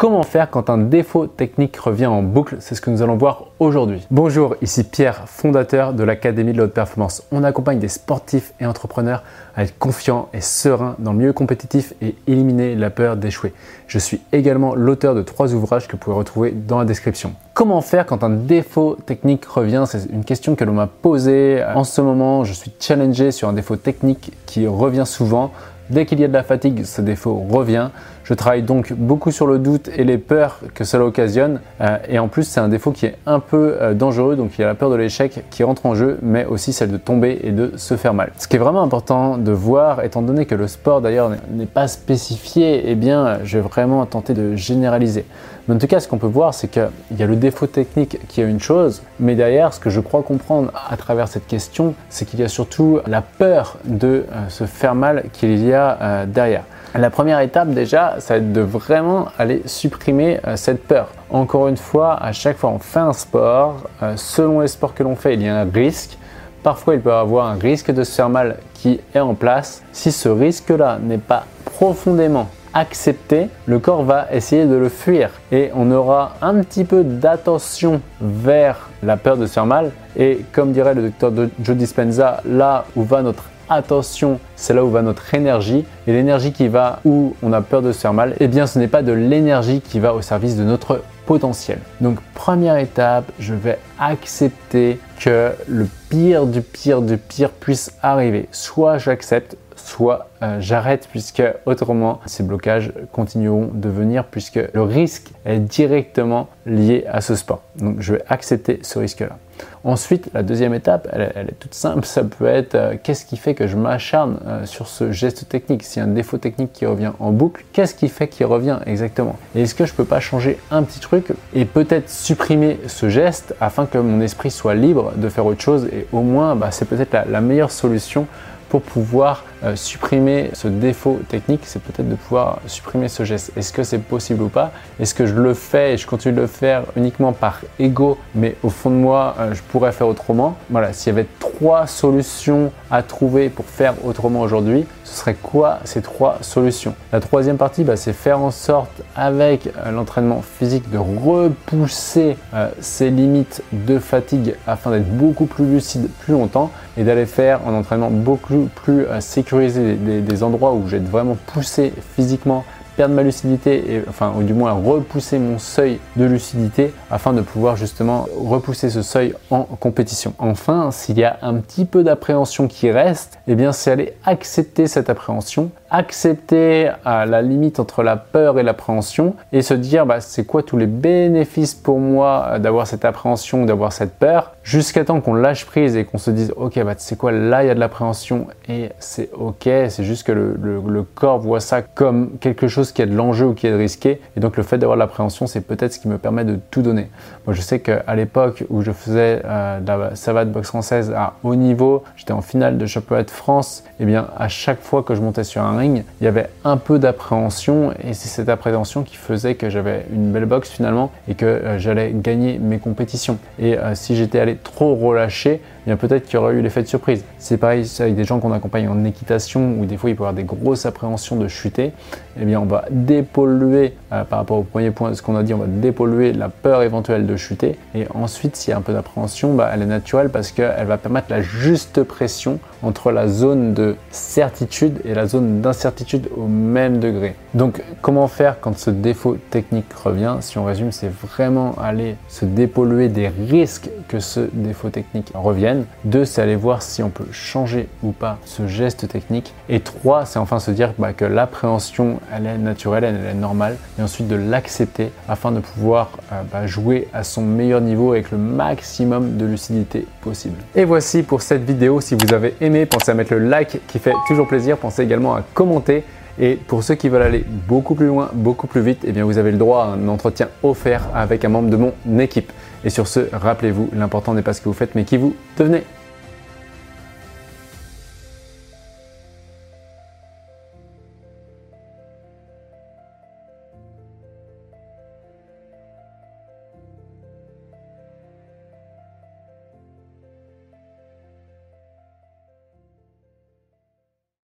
Comment faire quand un défaut technique revient en boucle? C'est ce que nous allons voir aujourd'hui. Bonjour, ici Pierre, fondateur de l'Académie de la haute performance. On accompagne des sportifs et entrepreneurs à être confiants et sereins dans le milieu compétitif et éliminer la peur d'échouer. Je suis également l'auteur de trois ouvrages que vous pouvez retrouver dans la description. Comment faire quand un défaut technique revient? C'est une question que l'on m'a posée. En ce moment, je suis challengé sur un défaut technique qui revient souvent. Dès qu'il y a de la fatigue, ce défaut revient. Je travaille donc beaucoup sur le doute et les peurs que cela occasionne. Euh, et en plus, c'est un défaut qui est un peu euh, dangereux. Donc, il y a la peur de l'échec qui rentre en jeu, mais aussi celle de tomber et de se faire mal. Ce qui est vraiment important de voir, étant donné que le sport d'ailleurs n'est pas spécifié, eh bien, je vais vraiment tenter de généraliser. Mais en tout cas, ce qu'on peut voir, c'est qu'il y a le défaut technique qui est une chose, mais derrière, ce que je crois comprendre à travers cette question, c'est qu'il y a surtout la peur de euh, se faire mal qu'il y a derrière. La première étape déjà, ça va être de vraiment aller supprimer euh, cette peur. Encore une fois, à chaque fois on fait un sport, euh, selon les sports que l'on fait, il y a un risque. Parfois, il peut y avoir un risque de se faire mal qui est en place. Si ce risque-là n'est pas profondément accepté, le corps va essayer de le fuir et on aura un petit peu d'attention vers la peur de se faire mal. Et comme dirait le docteur Joe Dispenza, là où va notre attention, c'est là où va notre énergie. Et l'énergie qui va où on a peur de se faire mal, eh bien ce n'est pas de l'énergie qui va au service de notre potentiel. Donc première étape, je vais accepter que le pire du pire du pire puisse arriver. Soit j'accepte, soit euh, j'arrête puisque autrement ces blocages continueront de venir puisque le risque est directement lié à ce sport. Donc je vais accepter ce risque-là. Ensuite, la deuxième étape, elle, est toute simple, ça peut être euh, qu'est-ce qui fait que je m'acharne euh, sur ce geste technique? A un défaut technique qui revient en boucle, qu'est-ce qui fait qu'il revient exactement? Est-ce que je peux pas changer un petit truc et peut-être supprimer ce geste afin que mon esprit soit libre de faire autre chose et au moins bah, c'est peut-être la meilleure solution pour pouvoir euh, supprimer ce défaut technique, c'est peut-être de pouvoir supprimer ce geste. Est-ce que c'est possible ou pas? Est-ce que je le fais et je continue de le faire uniquement par ego, mais au fond de moi, euh, je pourrais faire autrement? Voilà, s'il y avait trois solutions à trouver pour faire autrement aujourd'hui, ce serait quoi ces trois solutions? La troisième partie, bah, c'est faire en sorte avec euh, l'entraînement physique de repousser ses limites de fatigue afin d'être beaucoup plus lucide plus longtemps et d'aller faire un entraînement beaucoup plus sécurisé sécuriser des, endroits où être vraiment poussé physiquement ma lucidité, et, enfin, ou du moins repousser mon seuil de lucidité afin de pouvoir justement repousser ce seuil en compétition. Enfin, s'il y a un petit peu d'appréhension qui reste, eh bien, c'est aller accepter cette appréhension accepter à la limite entre la peur et l'appréhension et se dire bah, c'est quoi tous les bénéfices pour moi euh, d'avoir cette appréhension, d'avoir cette peur, jusqu'à temps qu'on lâche prise et qu'on se dise ok bah c'est quoi là il y a de l'appréhension et c'est ok, c'est juste que le, le, corps voit ça comme quelque chose qui a de l'enjeu ou qui est risqué et donc le fait d'avoir l'appréhension c'est peut-être ce qui me permet de tout donner. Moi je sais qu'à l'époque où je faisais euh, de la savate boxe française à haut niveau, j'étais en finale de championnat de France, et eh bien à chaque fois que je montais sur un il y avait un peu d'appréhension et c'est cette appréhension qui faisait que j'avais une belle boxe finalement et que euh, j'allais gagner mes compétitions. Et euh, si j'étais allé trop relâcher, bien peut-être qu'il y aurait eu l'effet de surprise. C'est pareil avec des gens qu'on accompagne en équitation où des fois il peut y avoir des grosses appréhensions de chuter. Eh bien on va dépolluer euh, par rapport au premier point de ce qu'on a dit, on va dépolluer la peur éventuelle de chuter. Et ensuite, s'il y a un peu d'appréhension, bah, elle est naturelle parce qu'elle va permettre la juste pression entre la zone de certitude et la zone d'incertitude au même degré. Donc comment faire quand ce défaut technique revient Si on résume, c'est vraiment aller se dépolluer des risques que ce défaut technique revienne. Deux, c'est aller voir si on peut changer ou pas ce geste technique. Et trois, c'est enfin se dire bah, que l'appréhension, elle est naturelle, elle est normale. Et ensuite de l'accepter afin de pouvoir euh, bah, jouer à son meilleur niveau avec le maximum de lucidité possible. Et voici pour cette vidéo. Si vous avez aimé, pensez à mettre le like qui fait toujours plaisir. Pensez également à commenter. Et pour ceux qui veulent aller beaucoup plus loin, beaucoup plus vite, eh bien vous avez le droit à un entretien offert avec un membre de mon équipe. Et sur ce, rappelez-vous, l'important n'est pas ce que vous faites, mais qui vous devenez.